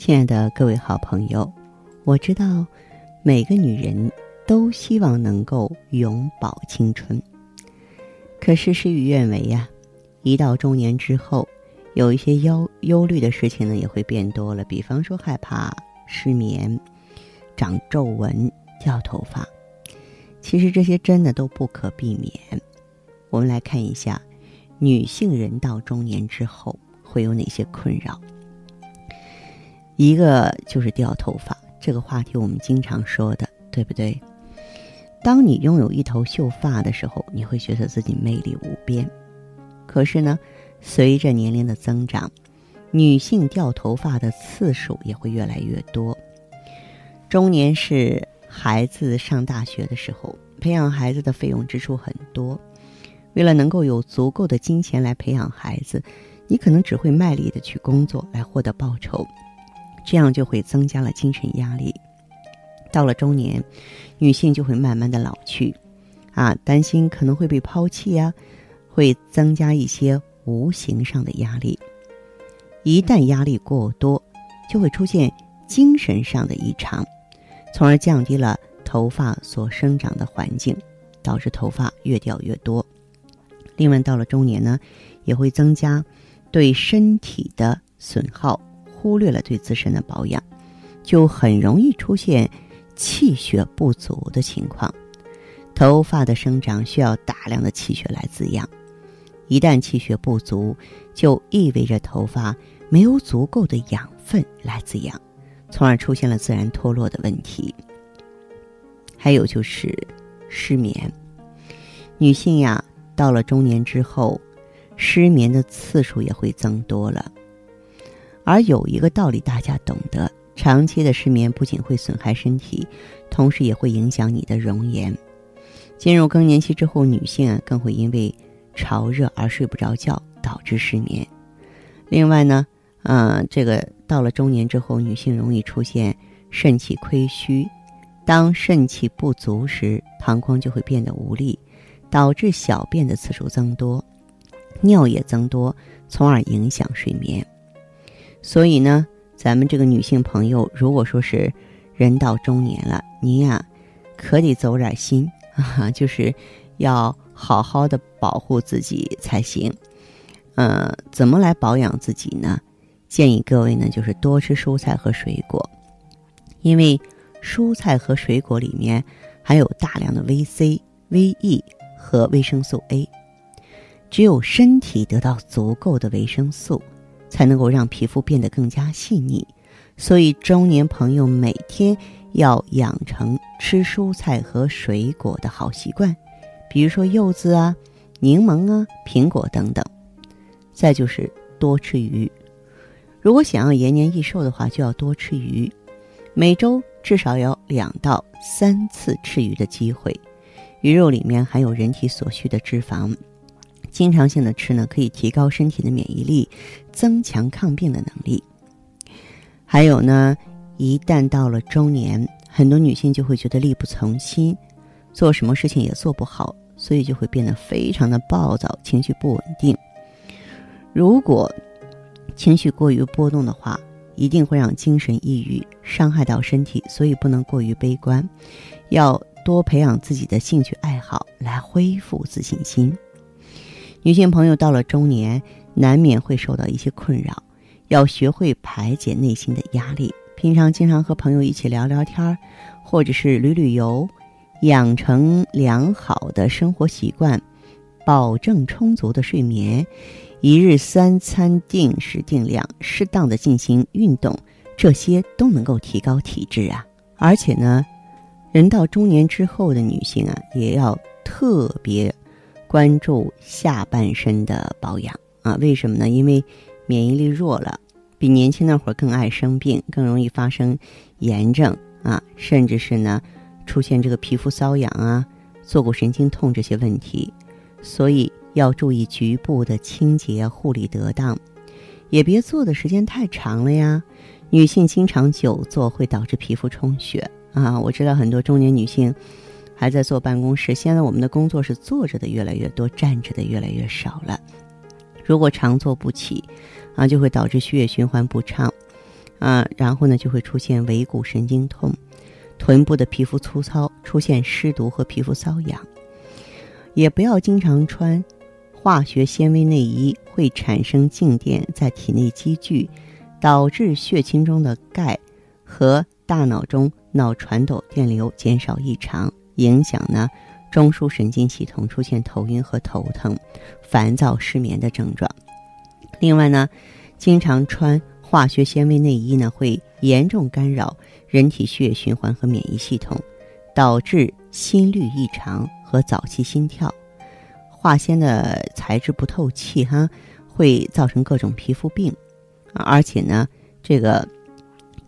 亲爱的各位好朋友，我知道每个女人都希望能够永葆青春，可是事与愿违呀。一到中年之后，有一些忧忧虑的事情呢也会变多了，比方说害怕失眠、长皱纹、掉头发。其实这些真的都不可避免。我们来看一下，女性人到中年之后会有哪些困扰。一个就是掉头发，这个话题我们经常说的，对不对？当你拥有一头秀发的时候，你会觉得自己魅力无边。可是呢，随着年龄的增长，女性掉头发的次数也会越来越多。中年是孩子上大学的时候，培养孩子的费用支出很多。为了能够有足够的金钱来培养孩子，你可能只会卖力的去工作来获得报酬。这样就会增加了精神压力。到了中年，女性就会慢慢的老去，啊，担心可能会被抛弃呀，会增加一些无形上的压力。一旦压力过多，就会出现精神上的异常，从而降低了头发所生长的环境，导致头发越掉越多。另外，到了中年呢，也会增加对身体的损耗。忽略了对自身的保养，就很容易出现气血不足的情况。头发的生长需要大量的气血来滋养，一旦气血不足，就意味着头发没有足够的养分来滋养，从而出现了自然脱落的问题。还有就是失眠，女性呀，到了中年之后，失眠的次数也会增多了。而有一个道理大家懂得：长期的失眠不仅会损害身体，同时也会影响你的容颜。进入更年期之后，女性啊更会因为潮热而睡不着觉，导致失眠。另外呢，嗯，这个到了中年之后，女性容易出现肾气亏虚。当肾气不足时，膀胱就会变得无力，导致小便的次数增多，尿液增多，从而影响睡眠。所以呢，咱们这个女性朋友，如果说是人到中年了，您呀，可得走点心 啊，就是要好好的保护自己才行。嗯，怎么来保养自己呢？建议各位呢，就是多吃蔬菜和水果，因为蔬菜和水果里面含有大量的维 C、维 E 和维生素 A，只有身体得到足够的维生素。才能够让皮肤变得更加细腻，所以中年朋友每天要养成吃蔬菜和水果的好习惯，比如说柚子啊、柠檬啊、苹果等等。再就是多吃鱼，如果想要延年益寿的话，就要多吃鱼，每周至少有两到三次吃鱼的机会。鱼肉里面含有人体所需的脂肪。经常性的吃呢，可以提高身体的免疫力，增强抗病的能力。还有呢，一旦到了中年，很多女性就会觉得力不从心，做什么事情也做不好，所以就会变得非常的暴躁，情绪不稳定。如果情绪过于波动的话，一定会让精神抑郁，伤害到身体，所以不能过于悲观，要多培养自己的兴趣爱好，来恢复自信心。女性朋友到了中年，难免会受到一些困扰，要学会排解内心的压力。平常经常和朋友一起聊聊天儿，或者是旅旅游，养成良好的生活习惯，保证充足的睡眠，一日三餐定时定量，适当的进行运动，这些都能够提高体质啊。而且呢，人到中年之后的女性啊，也要特别。关注下半身的保养啊？为什么呢？因为免疫力弱了，比年轻那会儿更爱生病，更容易发生炎症啊，甚至是呢出现这个皮肤瘙痒啊、坐骨神经痛这些问题。所以要注意局部的清洁护理得当，也别坐的时间太长了呀。女性经常久坐会导致皮肤充血啊。我知道很多中年女性还在坐办公室，现在我们的工作是坐着的越来越多，站着的越来越少了。如果常坐不起，啊，就会导致血液循环不畅，啊，然后呢就会出现尾骨神经痛，臀部的皮肤粗糙，出现湿毒和皮肤瘙痒。也不要经常穿化学纤维内衣，会产生静电在体内积聚，导致血清中的钙和大脑中脑传导电流减少异常，影响呢中枢神经系统，出现头晕和头疼、烦躁、失眠的症状。另外呢，经常穿化学纤维内衣呢，会严重干扰人体血液循环和免疫系统，导致心律异常。和早期心跳，化纤的材质不透气哈，会造成各种皮肤病，而且呢，这个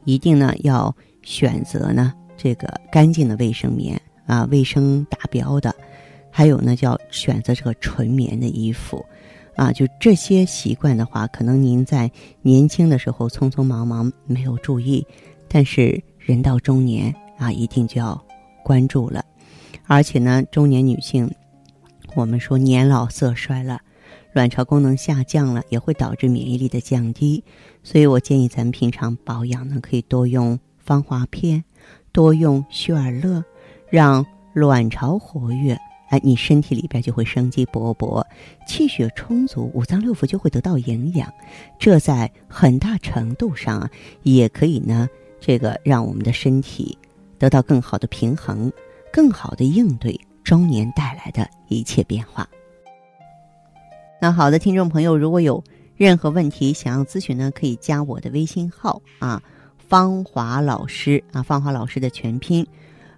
一定呢要选择呢这个干净的卫生棉啊，卫生达标的，还有呢叫选择这个纯棉的衣服，啊，就这些习惯的话，可能您在年轻的时候匆匆忙忙没有注意，但是人到中年啊，一定就要关注了。而且呢，中年女性，我们说年老色衰了，卵巢功能下降了，也会导致免疫力的降低。所以我建议咱们平常保养呢，可以多用芳华片，多用血尔乐，让卵巢活跃，哎，你身体里边就会生机勃勃，气血充足，五脏六腑就会得到营养。这在很大程度上啊，也可以呢，这个让我们的身体得到更好的平衡。更好的应对中年带来的一切变化。那好的，听众朋友，如果有任何问题想要咨询呢，可以加我的微信号啊，芳华老师啊，芳华老师的全拼，